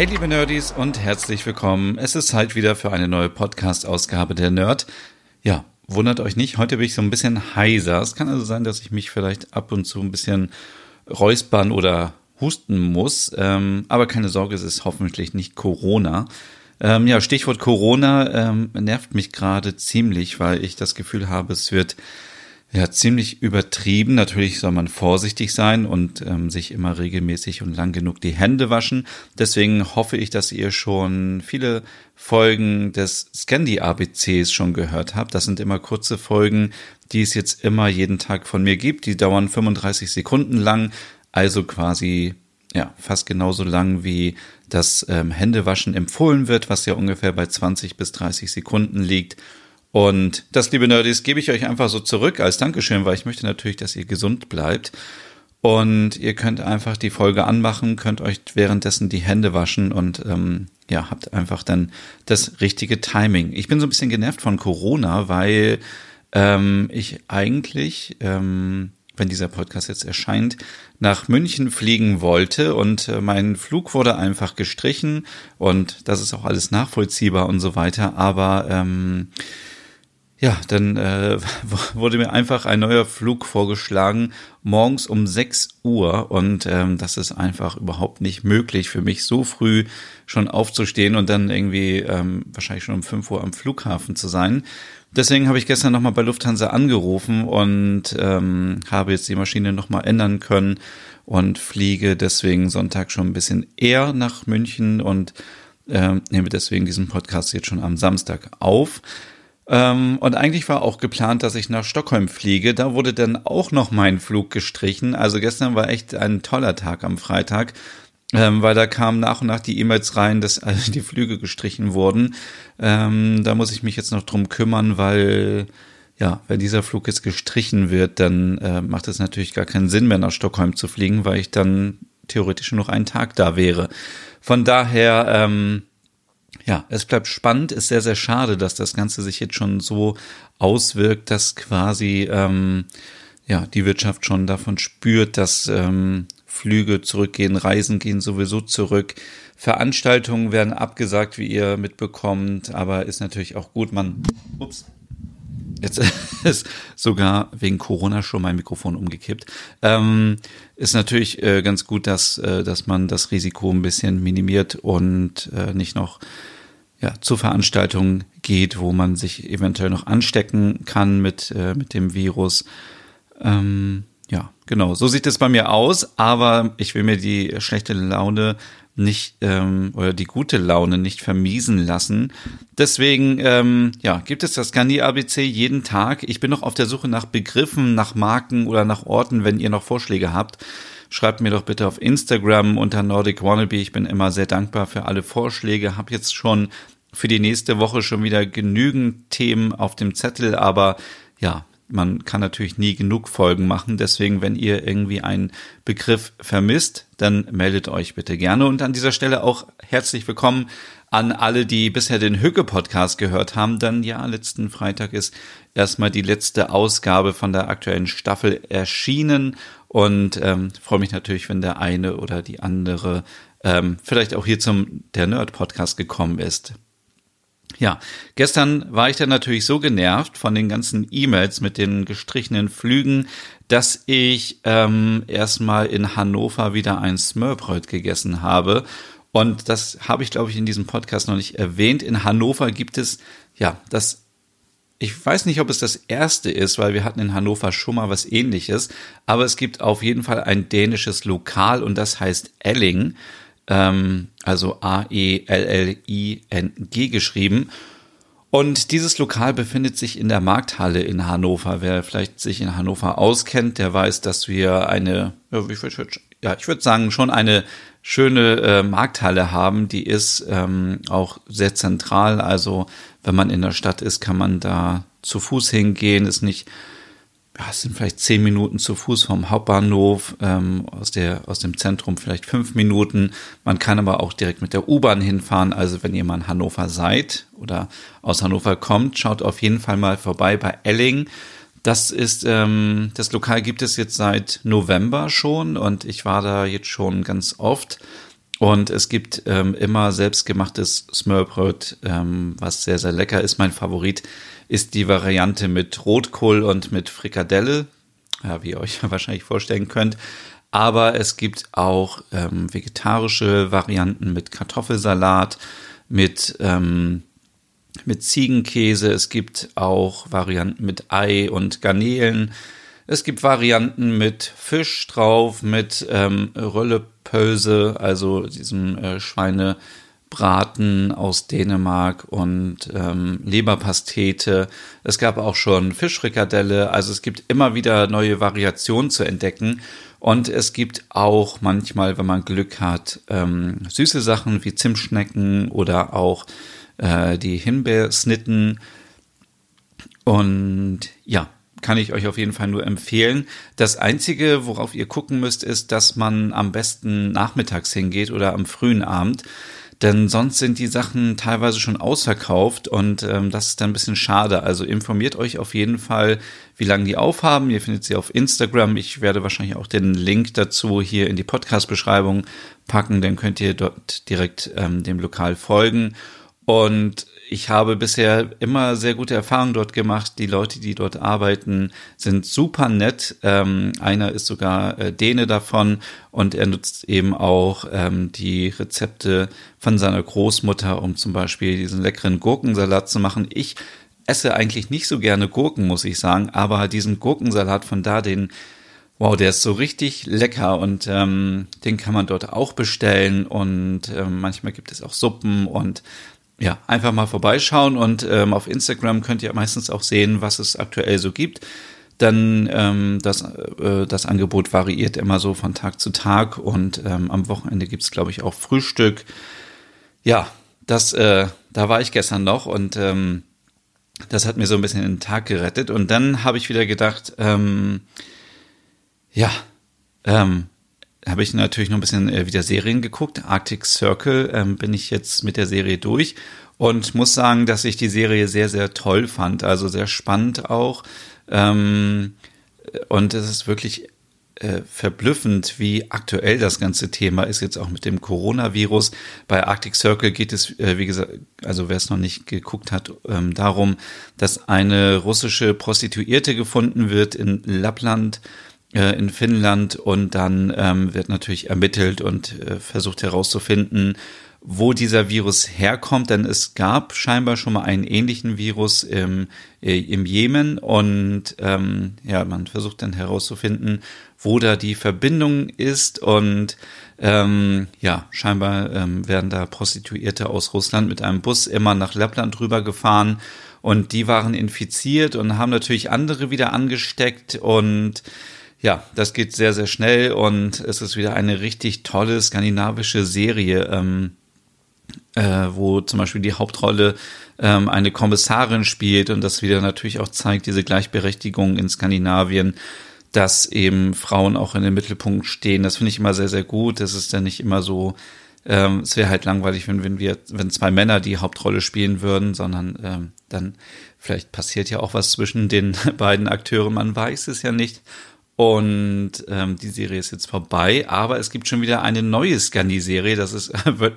Hey liebe Nerdies und herzlich willkommen. Es ist Zeit wieder für eine neue Podcast-Ausgabe der Nerd. Ja, wundert euch nicht, heute bin ich so ein bisschen heiser. Es kann also sein, dass ich mich vielleicht ab und zu ein bisschen räuspern oder husten muss. Ähm, aber keine Sorge, es ist hoffentlich nicht Corona. Ähm, ja, Stichwort Corona ähm, nervt mich gerade ziemlich, weil ich das Gefühl habe, es wird ja, ziemlich übertrieben. Natürlich soll man vorsichtig sein und ähm, sich immer regelmäßig und lang genug die Hände waschen. Deswegen hoffe ich, dass ihr schon viele Folgen des Scandi ABCs schon gehört habt. Das sind immer kurze Folgen, die es jetzt immer jeden Tag von mir gibt. Die dauern 35 Sekunden lang, also quasi ja fast genauso lang wie das ähm, Händewaschen empfohlen wird, was ja ungefähr bei 20 bis 30 Sekunden liegt. Und das, liebe Nerdies, gebe ich euch einfach so zurück als Dankeschön, weil ich möchte natürlich, dass ihr gesund bleibt. Und ihr könnt einfach die Folge anmachen, könnt euch währenddessen die Hände waschen und ähm, ja, habt einfach dann das richtige Timing. Ich bin so ein bisschen genervt von Corona, weil ähm, ich eigentlich, ähm, wenn dieser Podcast jetzt erscheint, nach München fliegen wollte und äh, mein Flug wurde einfach gestrichen und das ist auch alles nachvollziehbar und so weiter. Aber ähm, ja, dann äh, wurde mir einfach ein neuer Flug vorgeschlagen, morgens um 6 Uhr. Und ähm, das ist einfach überhaupt nicht möglich für mich, so früh schon aufzustehen und dann irgendwie ähm, wahrscheinlich schon um 5 Uhr am Flughafen zu sein. Deswegen habe ich gestern nochmal bei Lufthansa angerufen und ähm, habe jetzt die Maschine nochmal ändern können und fliege deswegen Sonntag schon ein bisschen eher nach München und äh, nehme deswegen diesen Podcast jetzt schon am Samstag auf. Ähm, und eigentlich war auch geplant, dass ich nach Stockholm fliege. Da wurde dann auch noch mein Flug gestrichen. Also gestern war echt ein toller Tag am Freitag. Ähm, weil da kamen nach und nach die E-Mails rein, dass also die Flüge gestrichen wurden. Ähm, da muss ich mich jetzt noch drum kümmern, weil ja, wenn dieser Flug jetzt gestrichen wird, dann äh, macht es natürlich gar keinen Sinn mehr nach Stockholm zu fliegen, weil ich dann theoretisch nur noch einen Tag da wäre. Von daher ähm, ja, es bleibt spannend, ist sehr, sehr schade, dass das Ganze sich jetzt schon so auswirkt, dass quasi ähm, ja, die Wirtschaft schon davon spürt, dass ähm, Flüge zurückgehen, Reisen gehen sowieso zurück. Veranstaltungen werden abgesagt, wie ihr mitbekommt, aber ist natürlich auch gut, man, ups, jetzt ist sogar wegen Corona schon mein Mikrofon umgekippt. Ähm, ist natürlich äh, ganz gut, dass, äh, dass man das Risiko ein bisschen minimiert und äh, nicht noch ja, zu Veranstaltungen geht, wo man sich eventuell noch anstecken kann mit, äh, mit dem Virus. Ähm, ja, genau. So sieht es bei mir aus, aber ich will mir die schlechte Laune nicht ähm, oder die gute Laune nicht vermiesen lassen. Deswegen ähm, ja, gibt es das Scandi ABC jeden Tag. Ich bin noch auf der Suche nach Begriffen, nach Marken oder nach Orten, wenn ihr noch Vorschläge habt. Schreibt mir doch bitte auf Instagram unter Nordic Wannabe. Ich bin immer sehr dankbar für alle Vorschläge. Hab jetzt schon für die nächste Woche schon wieder genügend Themen auf dem Zettel, aber ja, man kann natürlich nie genug Folgen machen. Deswegen, wenn ihr irgendwie einen Begriff vermisst, dann meldet euch bitte gerne. Und an dieser Stelle auch herzlich willkommen an alle, die bisher den Hücke-Podcast gehört haben. Dann ja, letzten Freitag ist erstmal die letzte Ausgabe von der aktuellen Staffel erschienen. Und ähm, freue mich natürlich, wenn der eine oder die andere ähm, vielleicht auch hier zum der Nerd-Podcast gekommen ist. Ja, gestern war ich dann natürlich so genervt von den ganzen E-Mails mit den gestrichenen Flügen, dass ich ähm, erstmal in Hannover wieder ein Smurbröt gegessen habe. Und das habe ich, glaube ich, in diesem Podcast noch nicht erwähnt. In Hannover gibt es, ja, das, ich weiß nicht, ob es das erste ist, weil wir hatten in Hannover schon mal was ähnliches, aber es gibt auf jeden Fall ein dänisches Lokal und das heißt Elling ähm, also A-E-L-L-I-N-G geschrieben. Und dieses Lokal befindet sich in der Markthalle in Hannover. Wer vielleicht sich in Hannover auskennt, der weiß, dass wir eine, ja, ich würde sagen, schon eine schöne äh, Markthalle haben. Die ist ähm, auch sehr zentral. Also wenn man in der Stadt ist, kann man da zu Fuß hingehen. Ist nicht, ja, es sind vielleicht zehn Minuten zu Fuß vom Hauptbahnhof, ähm, aus, der, aus dem Zentrum vielleicht fünf Minuten. Man kann aber auch direkt mit der U-Bahn hinfahren. Also wenn ihr mal in Hannover seid oder aus Hannover kommt, schaut auf jeden Fall mal vorbei bei Elling. Das ist, ähm, das Lokal gibt es jetzt seit November schon und ich war da jetzt schon ganz oft. Und es gibt ähm, immer selbstgemachtes Smørbröt, ähm, was sehr, sehr lecker ist. Mein Favorit ist die Variante mit Rotkohl und mit Frikadelle, ja, wie ihr euch wahrscheinlich vorstellen könnt. Aber es gibt auch ähm, vegetarische Varianten mit Kartoffelsalat, mit ähm, mit Ziegenkäse, es gibt auch Varianten mit Ei und Garnelen. Es gibt Varianten mit Fisch drauf, mit ähm, Röllepölse, also diesem äh, Schweinebraten aus Dänemark und ähm, Leberpastete. Es gab auch schon Fischfrikadelle. Also es gibt immer wieder neue Variationen zu entdecken. Und es gibt auch manchmal, wenn man Glück hat, ähm, süße Sachen wie Zimtschnecken oder auch äh, die Himbeersnitten. Und ja, kann ich euch auf jeden Fall nur empfehlen. Das Einzige, worauf ihr gucken müsst, ist, dass man am besten nachmittags hingeht oder am frühen Abend. Denn sonst sind die Sachen teilweise schon ausverkauft und ähm, das ist dann ein bisschen schade. Also informiert euch auf jeden Fall, wie lange die aufhaben. Ihr findet sie auf Instagram. Ich werde wahrscheinlich auch den Link dazu hier in die Podcast-Beschreibung packen. Dann könnt ihr dort direkt ähm, dem Lokal folgen. Und ich habe bisher immer sehr gute Erfahrungen dort gemacht. Die Leute, die dort arbeiten, sind super nett. Ähm, einer ist sogar äh, Däne davon und er nutzt eben auch ähm, die Rezepte von seiner Großmutter, um zum Beispiel diesen leckeren Gurkensalat zu machen. Ich esse eigentlich nicht so gerne Gurken, muss ich sagen, aber diesen Gurkensalat von da, den Wow, der ist so richtig lecker und ähm, den kann man dort auch bestellen und ähm, manchmal gibt es auch Suppen und ja, einfach mal vorbeischauen und ähm, auf Instagram könnt ihr meistens auch sehen, was es aktuell so gibt. Dann ähm, das, äh, das Angebot variiert immer so von Tag zu Tag und ähm, am Wochenende gibt's glaube ich, auch Frühstück. Ja, das, äh, da war ich gestern noch und ähm, das hat mir so ein bisschen den Tag gerettet. Und dann habe ich wieder gedacht, ähm, ja, ähm, habe ich natürlich noch ein bisschen äh, wieder Serien geguckt. Arctic Circle ähm, bin ich jetzt mit der Serie durch und muss sagen, dass ich die Serie sehr, sehr toll fand. Also sehr spannend auch. Ähm, und es ist wirklich äh, verblüffend, wie aktuell das ganze Thema ist, jetzt auch mit dem Coronavirus. Bei Arctic Circle geht es, äh, wie gesagt, also wer es noch nicht geguckt hat, ähm, darum, dass eine russische Prostituierte gefunden wird in Lappland äh, in Finnland und dann ähm, wird natürlich ermittelt und äh, versucht herauszufinden, wo dieser Virus herkommt, denn es gab scheinbar schon mal einen ähnlichen Virus im, äh, im Jemen und ähm, ja, man versucht dann herauszufinden, wo da die Verbindung ist und ähm, ja, scheinbar ähm, werden da Prostituierte aus Russland mit einem Bus immer nach Lappland rübergefahren und die waren infiziert und haben natürlich andere wieder angesteckt und ja, das geht sehr, sehr schnell und es ist wieder eine richtig tolle skandinavische Serie, ähm, äh, wo zum Beispiel die Hauptrolle ähm, eine Kommissarin spielt und das wieder natürlich auch zeigt, diese Gleichberechtigung in Skandinavien, dass eben Frauen auch in den Mittelpunkt stehen. Das finde ich immer sehr, sehr gut. Das ist dann nicht immer so, ähm, es wäre halt langweilig, wenn, wenn wir, wenn zwei Männer die Hauptrolle spielen würden, sondern ähm, dann vielleicht passiert ja auch was zwischen den beiden Akteuren, man weiß es ja nicht. Und ähm, die Serie ist jetzt vorbei, aber es gibt schon wieder eine neue Scandi-Serie. Das ist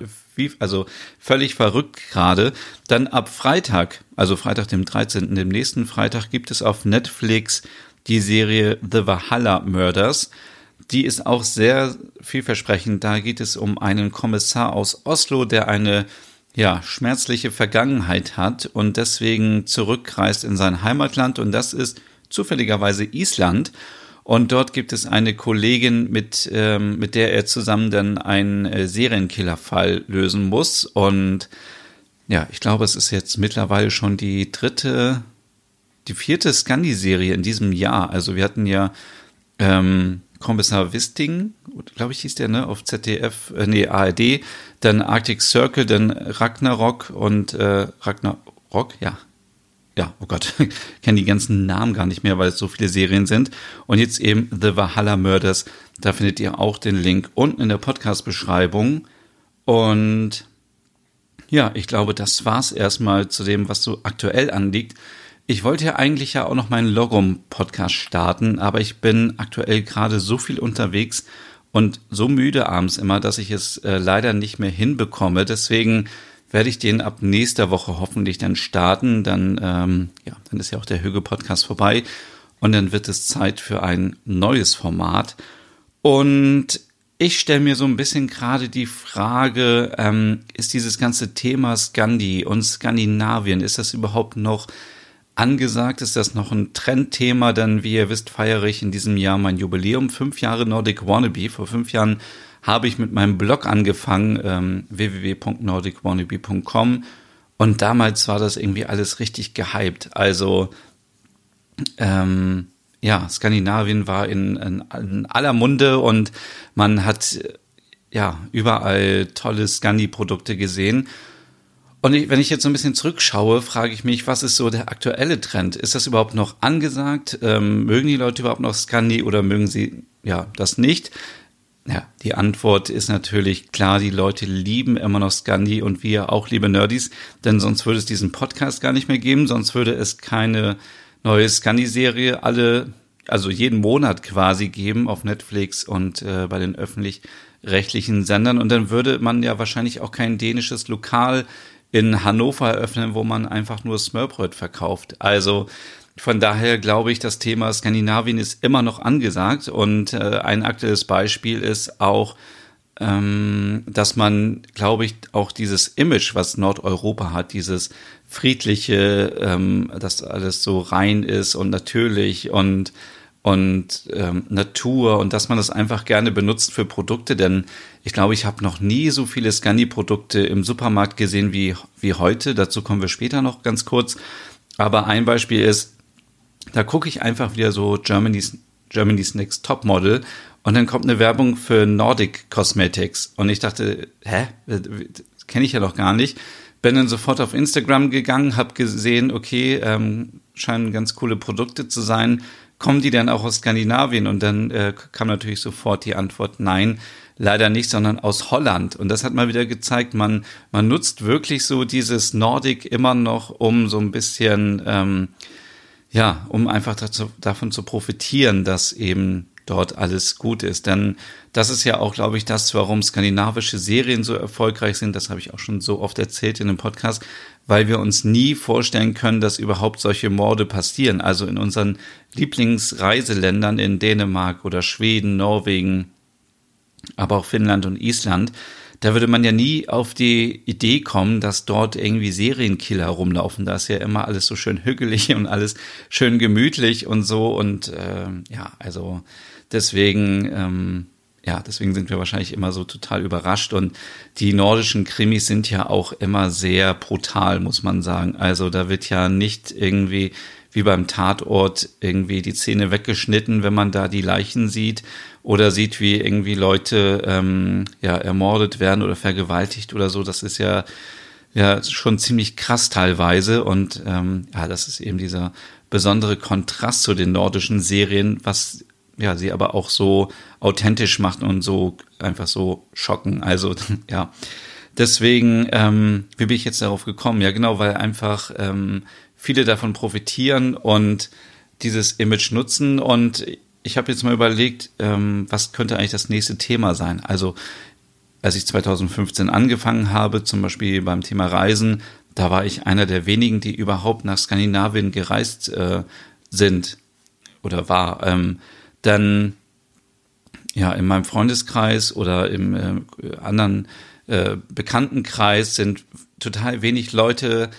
also völlig verrückt gerade. Dann ab Freitag, also Freitag, dem 13., dem nächsten Freitag, gibt es auf Netflix die Serie The Valhalla Murders. Die ist auch sehr vielversprechend. Da geht es um einen Kommissar aus Oslo, der eine ja, schmerzliche Vergangenheit hat und deswegen zurückreist in sein Heimatland und das ist zufälligerweise Island. Und dort gibt es eine Kollegin, mit, ähm, mit der er zusammen dann einen äh, Serienkillerfall lösen muss. Und ja, ich glaube, es ist jetzt mittlerweile schon die dritte, die vierte Scandi-Serie in diesem Jahr. Also wir hatten ja ähm, Kommissar Wisting, glaube ich hieß der, ne, auf ZDF, äh, nee, ARD, dann Arctic Circle, dann Ragnarok und äh, Ragnarok, ja. Ja, oh Gott, kenne die ganzen Namen gar nicht mehr, weil es so viele Serien sind. Und jetzt eben The Valhalla Murders. Da findet ihr auch den Link unten in der Podcast-Beschreibung. Und ja, ich glaube, das war's erstmal zu dem, was so aktuell anliegt. Ich wollte ja eigentlich ja auch noch meinen Logom-Podcast starten, aber ich bin aktuell gerade so viel unterwegs und so müde abends immer, dass ich es äh, leider nicht mehr hinbekomme. Deswegen werde ich den ab nächster Woche hoffentlich dann starten. Dann, ähm, ja, dann ist ja auch der Hüge-Podcast vorbei und dann wird es Zeit für ein neues Format. Und ich stelle mir so ein bisschen gerade die Frage, ähm, ist dieses ganze Thema Skandi und Skandinavien, ist das überhaupt noch angesagt? Ist das noch ein Trendthema? Denn wie ihr wisst, feiere ich in diesem Jahr mein Jubiläum. Fünf Jahre Nordic Wannabe. Vor fünf Jahren habe ich mit meinem Blog angefangen, ähm, www.nordicwannabe.com. Und damals war das irgendwie alles richtig gehypt. Also, ähm, ja, Skandinavien war in, in, in aller Munde und man hat ja überall tolle Scandi-Produkte gesehen. Und ich, wenn ich jetzt so ein bisschen zurückschaue, frage ich mich, was ist so der aktuelle Trend? Ist das überhaupt noch angesagt? Ähm, mögen die Leute überhaupt noch Scandi oder mögen sie ja das nicht? Ja, die Antwort ist natürlich klar, die Leute lieben immer noch Scandi und wir auch, liebe Nerdies, denn sonst würde es diesen Podcast gar nicht mehr geben, sonst würde es keine neue Scandi-Serie alle, also jeden Monat quasi geben auf Netflix und äh, bei den öffentlich-rechtlichen Sendern und dann würde man ja wahrscheinlich auch kein dänisches Lokal in Hannover eröffnen, wo man einfach nur Smörbröt verkauft. Also von daher glaube ich, das Thema Skandinavien ist immer noch angesagt und äh, ein aktuelles Beispiel ist auch, ähm, dass man, glaube ich, auch dieses Image, was Nordeuropa hat, dieses friedliche, ähm, dass alles so rein ist und natürlich und und ähm, Natur und dass man das einfach gerne benutzt für Produkte, denn ich glaube, ich habe noch nie so viele Scandi-Produkte im Supermarkt gesehen wie, wie heute. Dazu kommen wir später noch ganz kurz. Aber ein Beispiel ist, da gucke ich einfach wieder so Germany's, Germany's Next Top Model und dann kommt eine Werbung für Nordic Cosmetics und ich dachte, hä, kenne ich ja doch gar nicht. Bin dann sofort auf Instagram gegangen, habe gesehen, okay, ähm, scheinen ganz coole Produkte zu sein kommen die denn auch aus Skandinavien? Und dann äh, kam natürlich sofort die Antwort, nein, leider nicht, sondern aus Holland. Und das hat mal wieder gezeigt, man, man nutzt wirklich so dieses Nordic immer noch, um so ein bisschen, ähm, ja, um einfach dazu, davon zu profitieren, dass eben dort alles gut ist. Denn das ist ja auch, glaube ich, das, warum skandinavische Serien so erfolgreich sind. Das habe ich auch schon so oft erzählt in dem Podcast, weil wir uns nie vorstellen können, dass überhaupt solche Morde passieren. Also in unseren Lieblingsreiseländern in Dänemark oder Schweden, Norwegen, aber auch Finnland und Island, da würde man ja nie auf die Idee kommen, dass dort irgendwie Serienkiller rumlaufen. Da ist ja immer alles so schön hügelig und alles schön gemütlich und so. Und äh, ja, also deswegen ähm, ja, deswegen sind wir wahrscheinlich immer so total überrascht. Und die nordischen Krimis sind ja auch immer sehr brutal, muss man sagen. Also da wird ja nicht irgendwie wie beim Tatort irgendwie die Zähne weggeschnitten, wenn man da die Leichen sieht oder sieht, wie irgendwie Leute ähm, ja ermordet werden oder vergewaltigt oder so. Das ist ja ja schon ziemlich krass teilweise und ähm, ja, das ist eben dieser besondere Kontrast zu den nordischen Serien, was ja, sie aber auch so authentisch machen und so einfach so schocken. Also, ja. Deswegen, ähm, wie bin ich jetzt darauf gekommen? Ja, genau, weil einfach ähm, viele davon profitieren und dieses Image nutzen. Und ich habe jetzt mal überlegt, ähm, was könnte eigentlich das nächste Thema sein? Also, als ich 2015 angefangen habe, zum Beispiel beim Thema Reisen, da war ich einer der wenigen, die überhaupt nach Skandinavien gereist äh, sind oder war. Ähm, dann ja in meinem Freundeskreis oder im äh, anderen äh, Bekanntenkreis sind total wenig Leute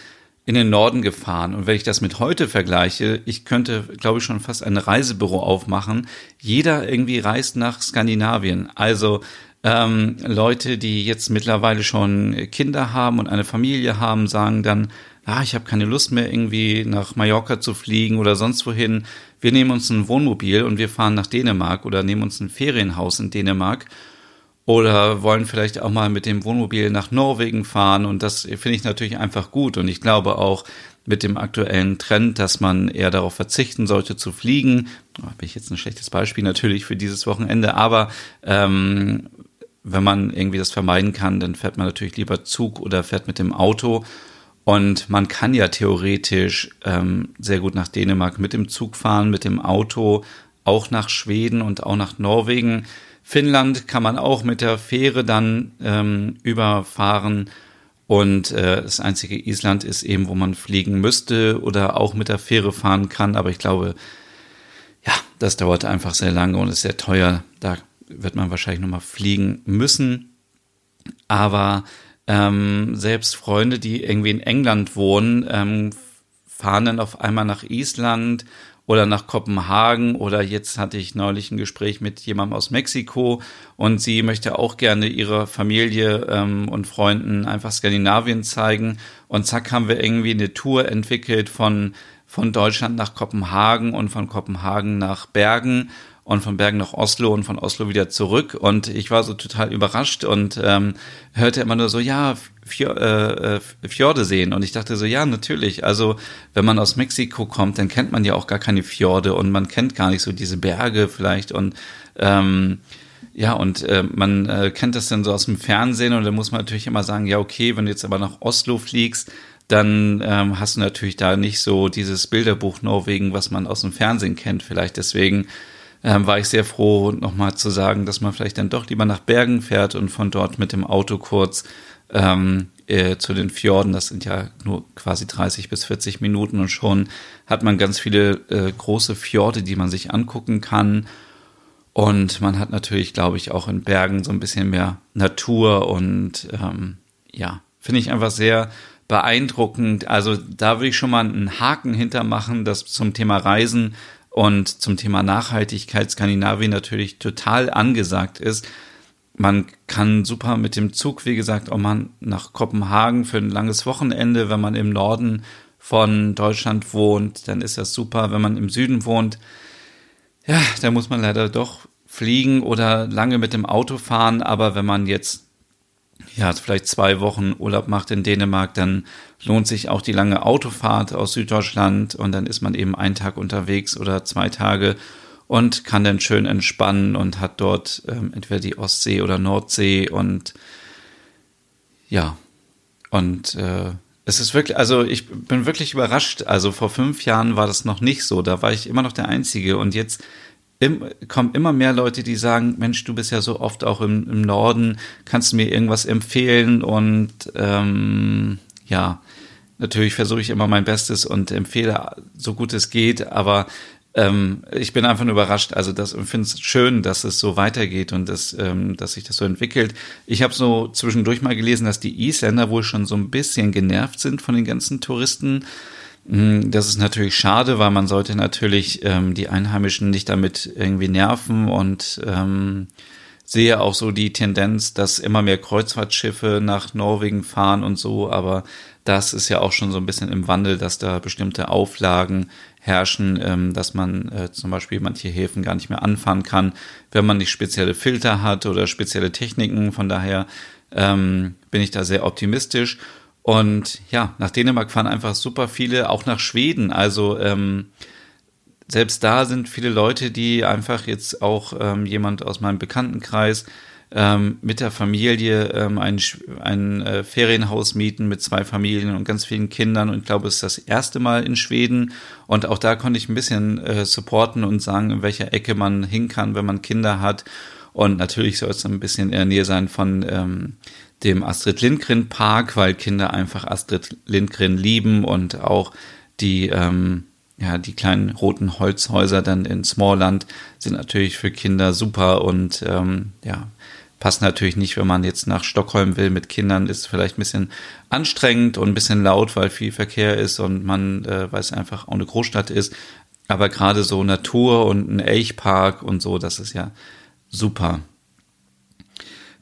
in den Norden gefahren. Und wenn ich das mit heute vergleiche, ich könnte, glaube ich, schon fast ein Reisebüro aufmachen. Jeder irgendwie reist nach Skandinavien. Also ähm, Leute, die jetzt mittlerweile schon Kinder haben und eine Familie haben, sagen dann, ah, ich habe keine Lust mehr irgendwie nach Mallorca zu fliegen oder sonst wohin. Wir nehmen uns ein Wohnmobil und wir fahren nach Dänemark oder nehmen uns ein Ferienhaus in Dänemark oder wollen vielleicht auch mal mit dem Wohnmobil nach Norwegen fahren und das finde ich natürlich einfach gut und ich glaube auch mit dem aktuellen Trend, dass man eher darauf verzichten sollte zu fliegen. Da bin ich jetzt ein schlechtes Beispiel natürlich für dieses Wochenende, aber ähm, wenn man irgendwie das vermeiden kann, dann fährt man natürlich lieber Zug oder fährt mit dem Auto. Und man kann ja theoretisch ähm, sehr gut nach Dänemark mit dem Zug fahren, mit dem Auto, auch nach Schweden und auch nach Norwegen. Finnland kann man auch mit der Fähre dann ähm, überfahren. Und äh, das einzige Island ist eben, wo man fliegen müsste oder auch mit der Fähre fahren kann. Aber ich glaube, ja, das dauert einfach sehr lange und ist sehr teuer. Da wird man wahrscheinlich nochmal fliegen müssen. Aber ähm, selbst Freunde, die irgendwie in England wohnen, ähm, fahren dann auf einmal nach Island oder nach Kopenhagen oder jetzt hatte ich neulich ein Gespräch mit jemandem aus Mexiko und sie möchte auch gerne ihrer Familie ähm, und Freunden einfach Skandinavien zeigen. Und zack haben wir irgendwie eine Tour entwickelt von von Deutschland nach Kopenhagen und von Kopenhagen nach Bergen und von Bergen nach Oslo und von Oslo wieder zurück. Und ich war so total überrascht und ähm, hörte immer nur so, ja, Fjord, äh, Fjorde sehen. Und ich dachte so, ja, natürlich. Also wenn man aus Mexiko kommt, dann kennt man ja auch gar keine Fjorde und man kennt gar nicht so diese Berge vielleicht und ähm, ja, und äh, man äh, kennt das dann so aus dem Fernsehen und dann muss man natürlich immer sagen, ja, okay, wenn du jetzt aber nach Oslo fliegst, dann ähm, hast du natürlich da nicht so dieses Bilderbuch Norwegen, was man aus dem Fernsehen kennt. Vielleicht deswegen ähm, war ich sehr froh, nochmal zu sagen, dass man vielleicht dann doch lieber nach Bergen fährt und von dort mit dem Auto kurz ähm, äh, zu den Fjorden. Das sind ja nur quasi 30 bis 40 Minuten und schon hat man ganz viele äh, große Fjorde, die man sich angucken kann. Und man hat natürlich, glaube ich, auch in Bergen so ein bisschen mehr Natur und ähm, ja, finde ich einfach sehr beeindruckend. Also da würde ich schon mal einen Haken hintermachen, dass zum Thema Reisen und zum Thema Nachhaltigkeit Skandinavien natürlich total angesagt ist. Man kann super mit dem Zug, wie gesagt, auch mal nach Kopenhagen für ein langes Wochenende, wenn man im Norden von Deutschland wohnt, dann ist das super. Wenn man im Süden wohnt, ja, da muss man leider doch fliegen oder lange mit dem Auto fahren. Aber wenn man jetzt ja, vielleicht zwei Wochen Urlaub macht in Dänemark, dann lohnt sich auch die lange Autofahrt aus Süddeutschland und dann ist man eben einen Tag unterwegs oder zwei Tage und kann dann schön entspannen und hat dort ähm, entweder die Ostsee oder Nordsee und ja, und äh, es ist wirklich, also ich bin wirklich überrascht. Also vor fünf Jahren war das noch nicht so. Da war ich immer noch der Einzige und jetzt im, kommen immer mehr Leute, die sagen, Mensch, du bist ja so oft auch im, im Norden, kannst du mir irgendwas empfehlen? Und ähm, ja, natürlich versuche ich immer mein Bestes und empfehle so gut es geht, aber ähm, ich bin einfach nur überrascht. Also das finde es schön, dass es so weitergeht und dass, ähm, dass sich das so entwickelt. Ich habe so zwischendurch mal gelesen, dass die Isländer wohl schon so ein bisschen genervt sind von den ganzen Touristen das ist natürlich schade, weil man sollte natürlich ähm, die Einheimischen nicht damit irgendwie nerven und ähm, sehe auch so die Tendenz, dass immer mehr Kreuzfahrtschiffe nach Norwegen fahren und so, aber das ist ja auch schon so ein bisschen im Wandel, dass da bestimmte Auflagen herrschen, ähm, dass man äh, zum Beispiel manche Häfen gar nicht mehr anfahren kann, wenn man nicht spezielle Filter hat oder spezielle Techniken. Von daher ähm, bin ich da sehr optimistisch. Und ja, nach Dänemark fahren einfach super viele, auch nach Schweden. Also ähm, selbst da sind viele Leute, die einfach jetzt auch ähm, jemand aus meinem Bekanntenkreis ähm, mit der Familie ähm, ein, ein äh, Ferienhaus mieten mit zwei Familien und ganz vielen Kindern. Und ich glaube, es ist das erste Mal in Schweden. Und auch da konnte ich ein bisschen äh, supporten und sagen, in welcher Ecke man hin kann, wenn man Kinder hat. Und natürlich soll es ein bisschen in der Nähe sein von ähm, dem Astrid Lindgren Park, weil Kinder einfach Astrid Lindgren lieben und auch die, ähm, ja, die kleinen roten Holzhäuser dann in Smallland sind natürlich für Kinder super und ähm, ja, passt natürlich nicht, wenn man jetzt nach Stockholm will mit Kindern, ist vielleicht ein bisschen anstrengend und ein bisschen laut, weil viel Verkehr ist und man, äh, weil es einfach auch eine Großstadt ist. Aber gerade so Natur und ein Elchpark und so, das ist ja super.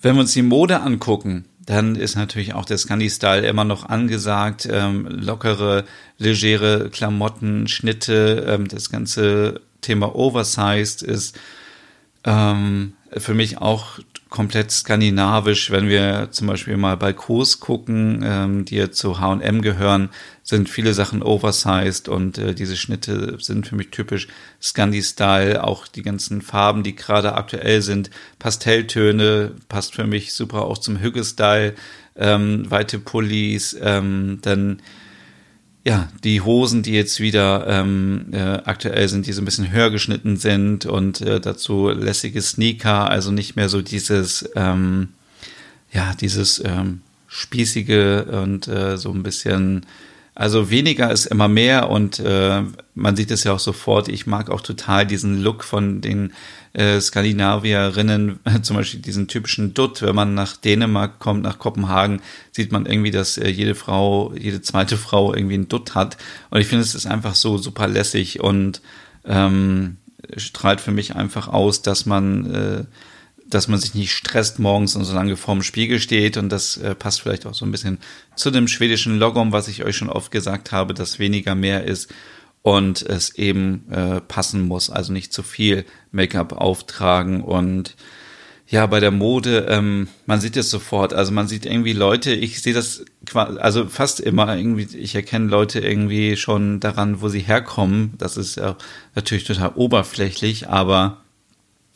Wenn wir uns die Mode angucken, dann ist natürlich auch der Scandi-Style immer noch angesagt. Ähm, lockere, legere Klamotten, Schnitte, ähm, das ganze Thema Oversized ist ähm, für mich auch komplett skandinavisch. Wenn wir zum Beispiel mal bei Kurs gucken, ähm, die ja zu H&M gehören, sind viele Sachen oversized und äh, diese Schnitte sind für mich typisch Scandi-Style. Auch die ganzen Farben, die gerade aktuell sind, Pastelltöne, passt für mich super auch zum Hügge-Style, ähm, weite Pullis, ähm, dann ja, die Hosen, die jetzt wieder ähm, äh, aktuell sind, die so ein bisschen höher geschnitten sind und äh, dazu lässige Sneaker, also nicht mehr so dieses, ähm, ja, dieses ähm, spießige und äh, so ein bisschen also weniger ist immer mehr und äh, man sieht es ja auch sofort. Ich mag auch total diesen Look von den äh, Skandinavierinnen, zum Beispiel diesen typischen Dutt. Wenn man nach Dänemark kommt, nach Kopenhagen, sieht man irgendwie, dass äh, jede Frau, jede zweite Frau irgendwie einen Dutt hat. Und ich finde, es ist einfach so super lässig und ähm, strahlt für mich einfach aus, dass man äh, dass man sich nicht stresst morgens und so lange vorm Spiegel steht. Und das äh, passt vielleicht auch so ein bisschen zu dem schwedischen Logom, was ich euch schon oft gesagt habe, dass weniger mehr ist und es eben äh, passen muss. Also nicht zu viel Make-up auftragen und ja, bei der Mode, ähm, man sieht es sofort. Also man sieht irgendwie Leute, ich sehe das also fast immer irgendwie, ich erkenne Leute irgendwie schon daran, wo sie herkommen. Das ist ja natürlich total oberflächlich, aber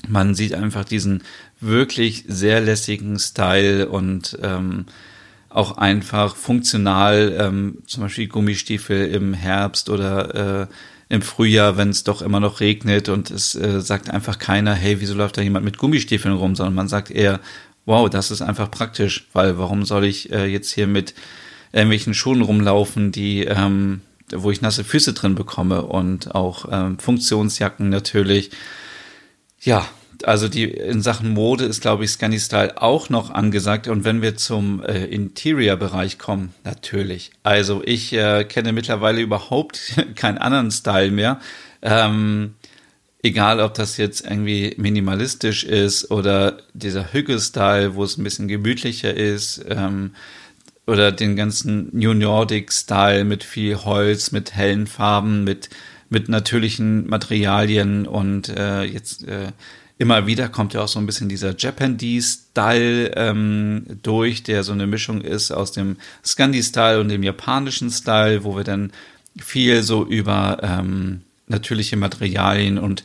man sieht einfach diesen wirklich sehr lässigen Style und ähm, auch einfach funktional, ähm, zum Beispiel Gummistiefel im Herbst oder äh, im Frühjahr, wenn es doch immer noch regnet und es äh, sagt einfach keiner, hey, wieso läuft da jemand mit Gummistiefeln rum, sondern man sagt eher, wow, das ist einfach praktisch, weil warum soll ich äh, jetzt hier mit irgendwelchen Schuhen rumlaufen, die ähm, wo ich nasse Füße drin bekomme und auch ähm, Funktionsjacken natürlich. Ja, also die in Sachen Mode ist, glaube ich, Scanny Style auch noch angesagt. Und wenn wir zum äh, Interior-Bereich kommen, natürlich. Also ich äh, kenne mittlerweile überhaupt keinen anderen Style mehr. Ähm, egal, ob das jetzt irgendwie minimalistisch ist oder dieser Hügge-Style, wo es ein bisschen gemütlicher ist. Ähm, oder den ganzen New Nordic-Style mit viel Holz, mit hellen Farben, mit mit natürlichen Materialien und äh, jetzt äh, immer wieder kommt ja auch so ein bisschen dieser Japanese-Style ähm, durch, der so eine Mischung ist aus dem Scandi-Style und dem japanischen Style, wo wir dann viel so über ähm, natürliche Materialien und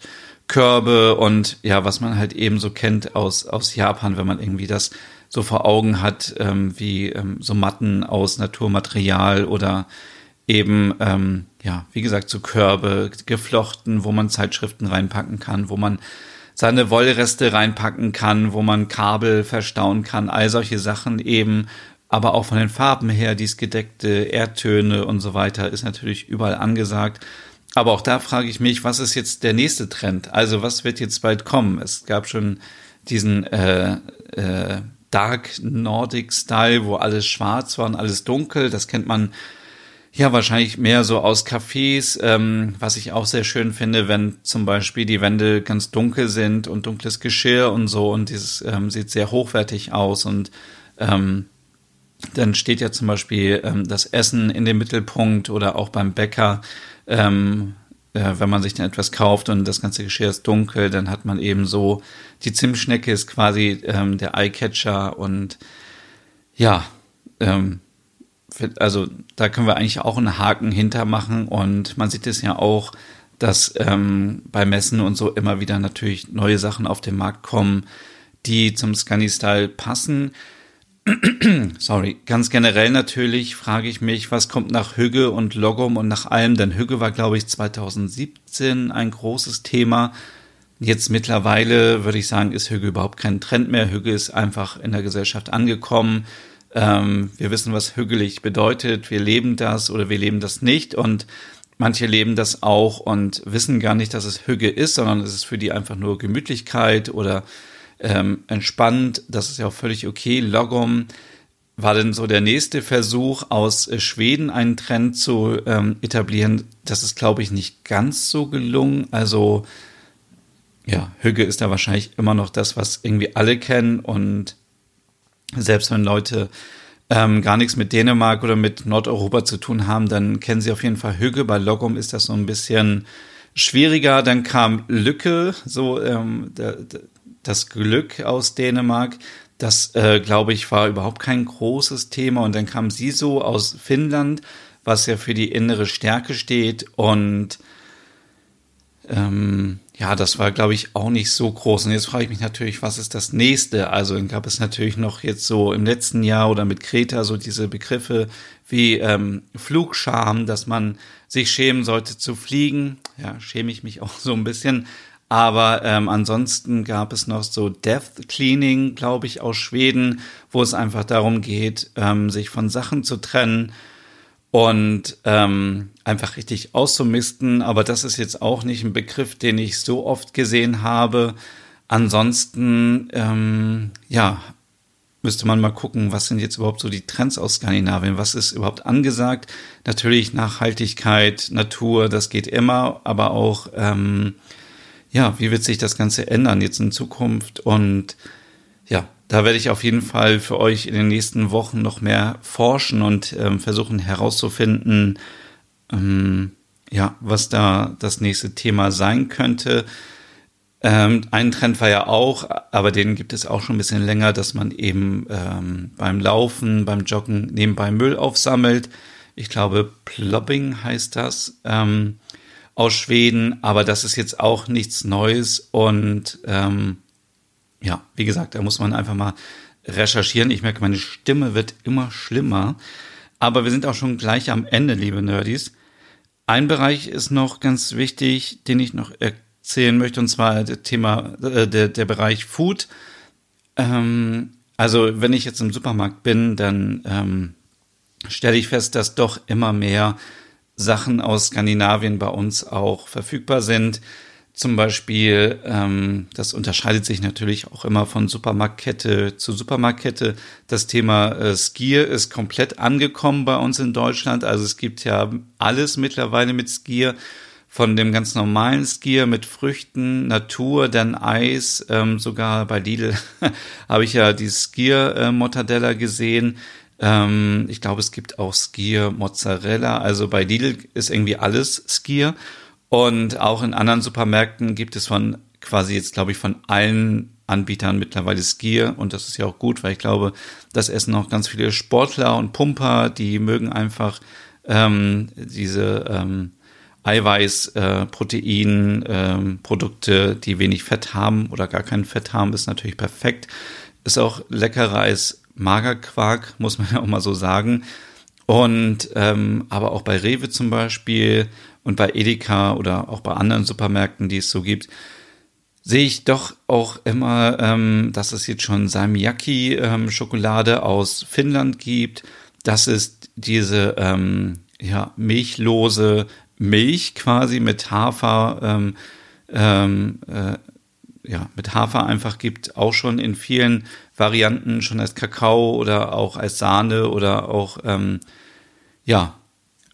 Körbe und ja, was man halt eben so kennt aus, aus Japan, wenn man irgendwie das so vor Augen hat, ähm, wie ähm, so Matten aus Naturmaterial oder eben, ähm, ja, wie gesagt, so Körbe geflochten, wo man Zeitschriften reinpacken kann, wo man seine Wollreste reinpacken kann, wo man Kabel verstauen kann, all solche Sachen eben. Aber auch von den Farben her, dies gedeckte Erdtöne und so weiter ist natürlich überall angesagt. Aber auch da frage ich mich, was ist jetzt der nächste Trend? Also was wird jetzt bald kommen? Es gab schon diesen äh, äh, Dark Nordic Style, wo alles schwarz war und alles dunkel. Das kennt man ja, wahrscheinlich mehr so aus Cafés, ähm, was ich auch sehr schön finde, wenn zum Beispiel die Wände ganz dunkel sind und dunkles Geschirr und so und dieses ähm, sieht sehr hochwertig aus und ähm, dann steht ja zum Beispiel ähm, das Essen in dem Mittelpunkt oder auch beim Bäcker, ähm, äh, wenn man sich dann etwas kauft und das ganze Geschirr ist dunkel, dann hat man eben so, die Zimtschnecke ist quasi ähm, der Eyecatcher und ja, ähm, also da können wir eigentlich auch einen Haken hintermachen und man sieht es ja auch, dass ähm, bei Messen und so immer wieder natürlich neue Sachen auf den Markt kommen, die zum Scunny-Style passen. Sorry, ganz generell natürlich frage ich mich, was kommt nach Hügge und Logom und nach allem, denn Hügge war, glaube ich, 2017 ein großes Thema. Jetzt mittlerweile würde ich sagen, ist Hügge überhaupt kein Trend mehr. Hügge ist einfach in der Gesellschaft angekommen. Ähm, wir wissen, was hügelig bedeutet. Wir leben das oder wir leben das nicht. Und manche leben das auch und wissen gar nicht, dass es Hüge ist, sondern es ist für die einfach nur Gemütlichkeit oder ähm, entspannt. Das ist ja auch völlig okay. Logom war denn so der nächste Versuch aus äh, Schweden einen Trend zu ähm, etablieren. Das ist, glaube ich, nicht ganz so gelungen. Also ja, Hüge ist da wahrscheinlich immer noch das, was irgendwie alle kennen und Selbst wenn Leute ähm, gar nichts mit Dänemark oder mit Nordeuropa zu tun haben, dann kennen sie auf jeden Fall Hügge. Bei Logum ist das so ein bisschen schwieriger. Dann kam Lücke, so ähm, das Glück aus Dänemark. Das, äh, glaube ich, war überhaupt kein großes Thema. Und dann kam Siso aus Finnland, was ja für die innere Stärke steht. Und ähm, ja, das war, glaube ich, auch nicht so groß. Und jetzt frage ich mich natürlich, was ist das nächste? Also dann gab es natürlich noch jetzt so im letzten Jahr oder mit Kreta so diese Begriffe wie ähm, Flugscham, dass man sich schämen sollte zu fliegen. Ja, schäme ich mich auch so ein bisschen. Aber ähm, ansonsten gab es noch so Death Cleaning, glaube ich, aus Schweden, wo es einfach darum geht, ähm, sich von Sachen zu trennen und ähm, einfach richtig auszumisten. Aber das ist jetzt auch nicht ein Begriff, den ich so oft gesehen habe. Ansonsten, ähm, ja, müsste man mal gucken, was sind jetzt überhaupt so die Trends aus Skandinavien? Was ist überhaupt angesagt? Natürlich Nachhaltigkeit, Natur, das geht immer, aber auch, ähm, ja, wie wird sich das Ganze ändern jetzt in Zukunft? Und ja, da werde ich auf jeden Fall für euch in den nächsten Wochen noch mehr forschen und ähm, versuchen herauszufinden, ähm, ja, was da das nächste Thema sein könnte. Ähm, ein Trend war ja auch, aber den gibt es auch schon ein bisschen länger, dass man eben ähm, beim Laufen, beim Joggen nebenbei Müll aufsammelt. Ich glaube, Plopping heißt das ähm, aus Schweden, aber das ist jetzt auch nichts Neues und ähm, ja, wie gesagt, da muss man einfach mal recherchieren. Ich merke, meine Stimme wird immer schlimmer. Aber wir sind auch schon gleich am Ende, liebe Nerdies. Ein Bereich ist noch ganz wichtig, den ich noch erzählen möchte, und zwar das Thema, äh, der, der Bereich Food. Ähm, also, wenn ich jetzt im Supermarkt bin, dann ähm, stelle ich fest, dass doch immer mehr Sachen aus Skandinavien bei uns auch verfügbar sind. Zum Beispiel, ähm, das unterscheidet sich natürlich auch immer von Supermarktkette zu Supermarktkette. Das Thema äh, Skier ist komplett angekommen bei uns in Deutschland. Also es gibt ja alles mittlerweile mit Skier. Von dem ganz normalen Skier mit Früchten, Natur, dann Eis, ähm, sogar bei Lidl habe ich ja die Skier-Mortadella gesehen. Ähm, ich glaube, es gibt auch Skier-Mozzarella. Also bei Lidl ist irgendwie alles Skier. Und auch in anderen Supermärkten gibt es von quasi jetzt, glaube ich, von allen Anbietern mittlerweile Skier. Und das ist ja auch gut, weil ich glaube, das essen auch ganz viele Sportler und Pumper, die mögen einfach ähm, diese ähm, Eiweiß, äh, Protein, ähm, Produkte, die wenig Fett haben oder gar kein Fett haben, ist natürlich perfekt. Ist auch leckerer als Magerquark, muss man ja auch mal so sagen. Und ähm, aber auch bei Rewe zum Beispiel und bei Edeka oder auch bei anderen Supermärkten, die es so gibt, sehe ich doch auch immer, ähm, dass es jetzt schon Salmiakki-Schokolade ähm, aus Finnland gibt. Das ist diese ähm, ja, milchlose Milch quasi mit Hafer, ähm, ähm, äh, ja, mit Hafer einfach gibt, auch schon in vielen Varianten, schon als Kakao oder auch als Sahne oder auch, ähm, ja,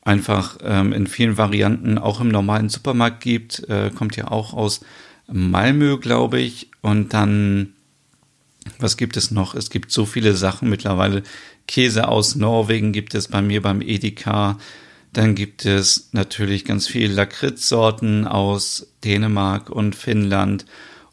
einfach ähm, in vielen Varianten auch im normalen Supermarkt gibt. Äh, kommt ja auch aus Malmö, glaube ich. Und dann, was gibt es noch? Es gibt so viele Sachen mittlerweile. Käse aus Norwegen gibt es bei mir beim Edeka. Dann gibt es natürlich ganz viele Lakritzsorten aus Dänemark und Finnland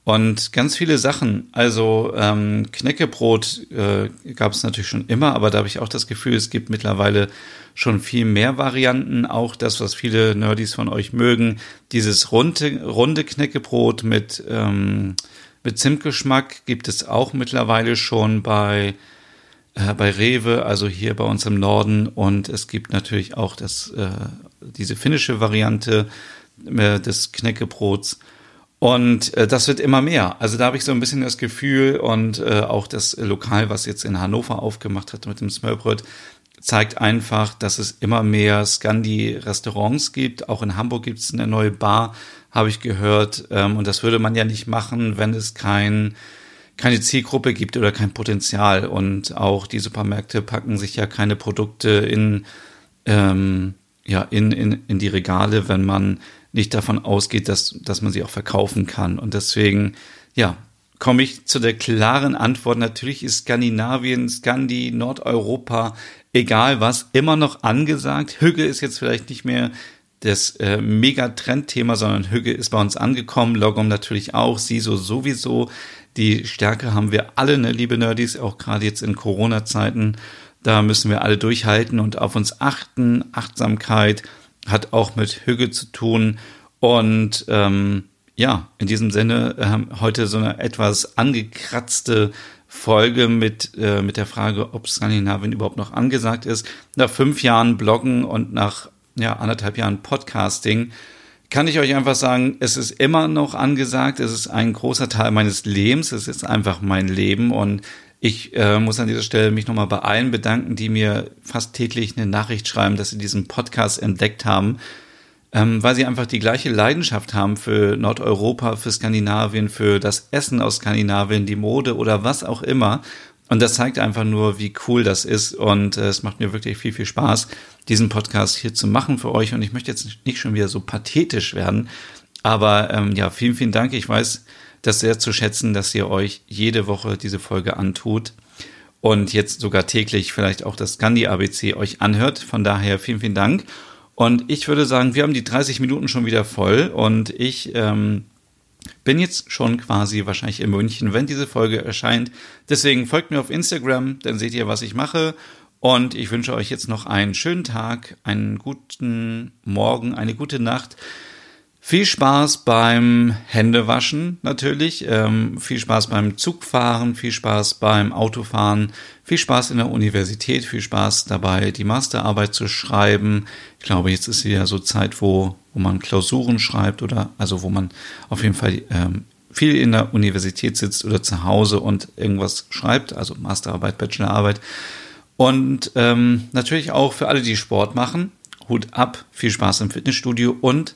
und ganz viele Sachen. Also ähm, Knäckebrot äh, gab es natürlich schon immer, aber da habe ich auch das Gefühl, es gibt mittlerweile schon viel mehr Varianten. Auch das, was viele Nerdies von euch mögen, dieses runde, runde Knäckebrot mit, ähm, mit Zimtgeschmack gibt es auch mittlerweile schon bei, äh, bei Rewe, also hier bei uns im Norden. Und es gibt natürlich auch das, äh, diese finnische Variante äh, des Knäckebrots. Und äh, das wird immer mehr. Also da habe ich so ein bisschen das Gefühl und äh, auch das Lokal, was jetzt in Hannover aufgemacht hat mit dem Smörbröt, zeigt einfach, dass es immer mehr Scandi-Restaurants gibt. Auch in Hamburg gibt es eine neue Bar, habe ich gehört. Ähm, und das würde man ja nicht machen, wenn es kein, keine Zielgruppe gibt oder kein Potenzial. Und auch die Supermärkte packen sich ja keine Produkte in, ähm, ja, in, in, in die Regale, wenn man nicht davon ausgeht, dass, dass man sie auch verkaufen kann. Und deswegen, ja, komme ich zu der klaren Antwort. Natürlich ist Skandinavien, Skandi, Nordeuropa, egal was, immer noch angesagt. Hügge ist jetzt vielleicht nicht mehr das äh, Megatrendthema, sondern Hügge ist bei uns angekommen, Logom natürlich auch, SISO sowieso. Die Stärke haben wir alle, ne, liebe Nerdies, auch gerade jetzt in Corona-Zeiten. Da müssen wir alle durchhalten und auf uns achten. Achtsamkeit hat auch mit Hügge zu tun. Und ähm, ja, in diesem Sinne äh, heute so eine etwas angekratzte Folge mit, äh, mit der Frage, ob Skandinavien überhaupt noch angesagt ist. Nach fünf Jahren Bloggen und nach ja, anderthalb Jahren Podcasting kann ich euch einfach sagen, es ist immer noch angesagt, es ist ein großer Teil meines Lebens, es ist einfach mein Leben und ich äh, muss an dieser Stelle mich nochmal bei allen bedanken, die mir fast täglich eine Nachricht schreiben, dass sie diesen Podcast entdeckt haben, ähm, weil sie einfach die gleiche Leidenschaft haben für Nordeuropa, für Skandinavien, für das Essen aus Skandinavien, die Mode oder was auch immer. Und das zeigt einfach nur, wie cool das ist. Und äh, es macht mir wirklich viel, viel Spaß, diesen Podcast hier zu machen für euch. Und ich möchte jetzt nicht schon wieder so pathetisch werden. Aber ähm, ja, vielen, vielen Dank. Ich weiß das sehr zu schätzen, dass ihr euch jede Woche diese Folge antut. Und jetzt sogar täglich vielleicht auch das Gandhi ABC euch anhört. Von daher vielen, vielen Dank. Und ich würde sagen, wir haben die 30 Minuten schon wieder voll. Und ich ähm, bin jetzt schon quasi wahrscheinlich in München, wenn diese Folge erscheint. Deswegen folgt mir auf Instagram, dann seht ihr, was ich mache. Und ich wünsche euch jetzt noch einen schönen Tag, einen guten Morgen, eine gute Nacht. Viel Spaß beim Händewaschen natürlich, ähm, viel Spaß beim Zugfahren, viel Spaß beim Autofahren, viel Spaß in der Universität, viel Spaß dabei, die Masterarbeit zu schreiben. Ich glaube, jetzt ist ja so Zeit, wo, wo man Klausuren schreibt oder also wo man auf jeden Fall ähm, viel in der Universität sitzt oder zu Hause und irgendwas schreibt, also Masterarbeit, Bachelorarbeit. Und ähm, natürlich auch für alle, die Sport machen, Hut ab, viel Spaß im Fitnessstudio und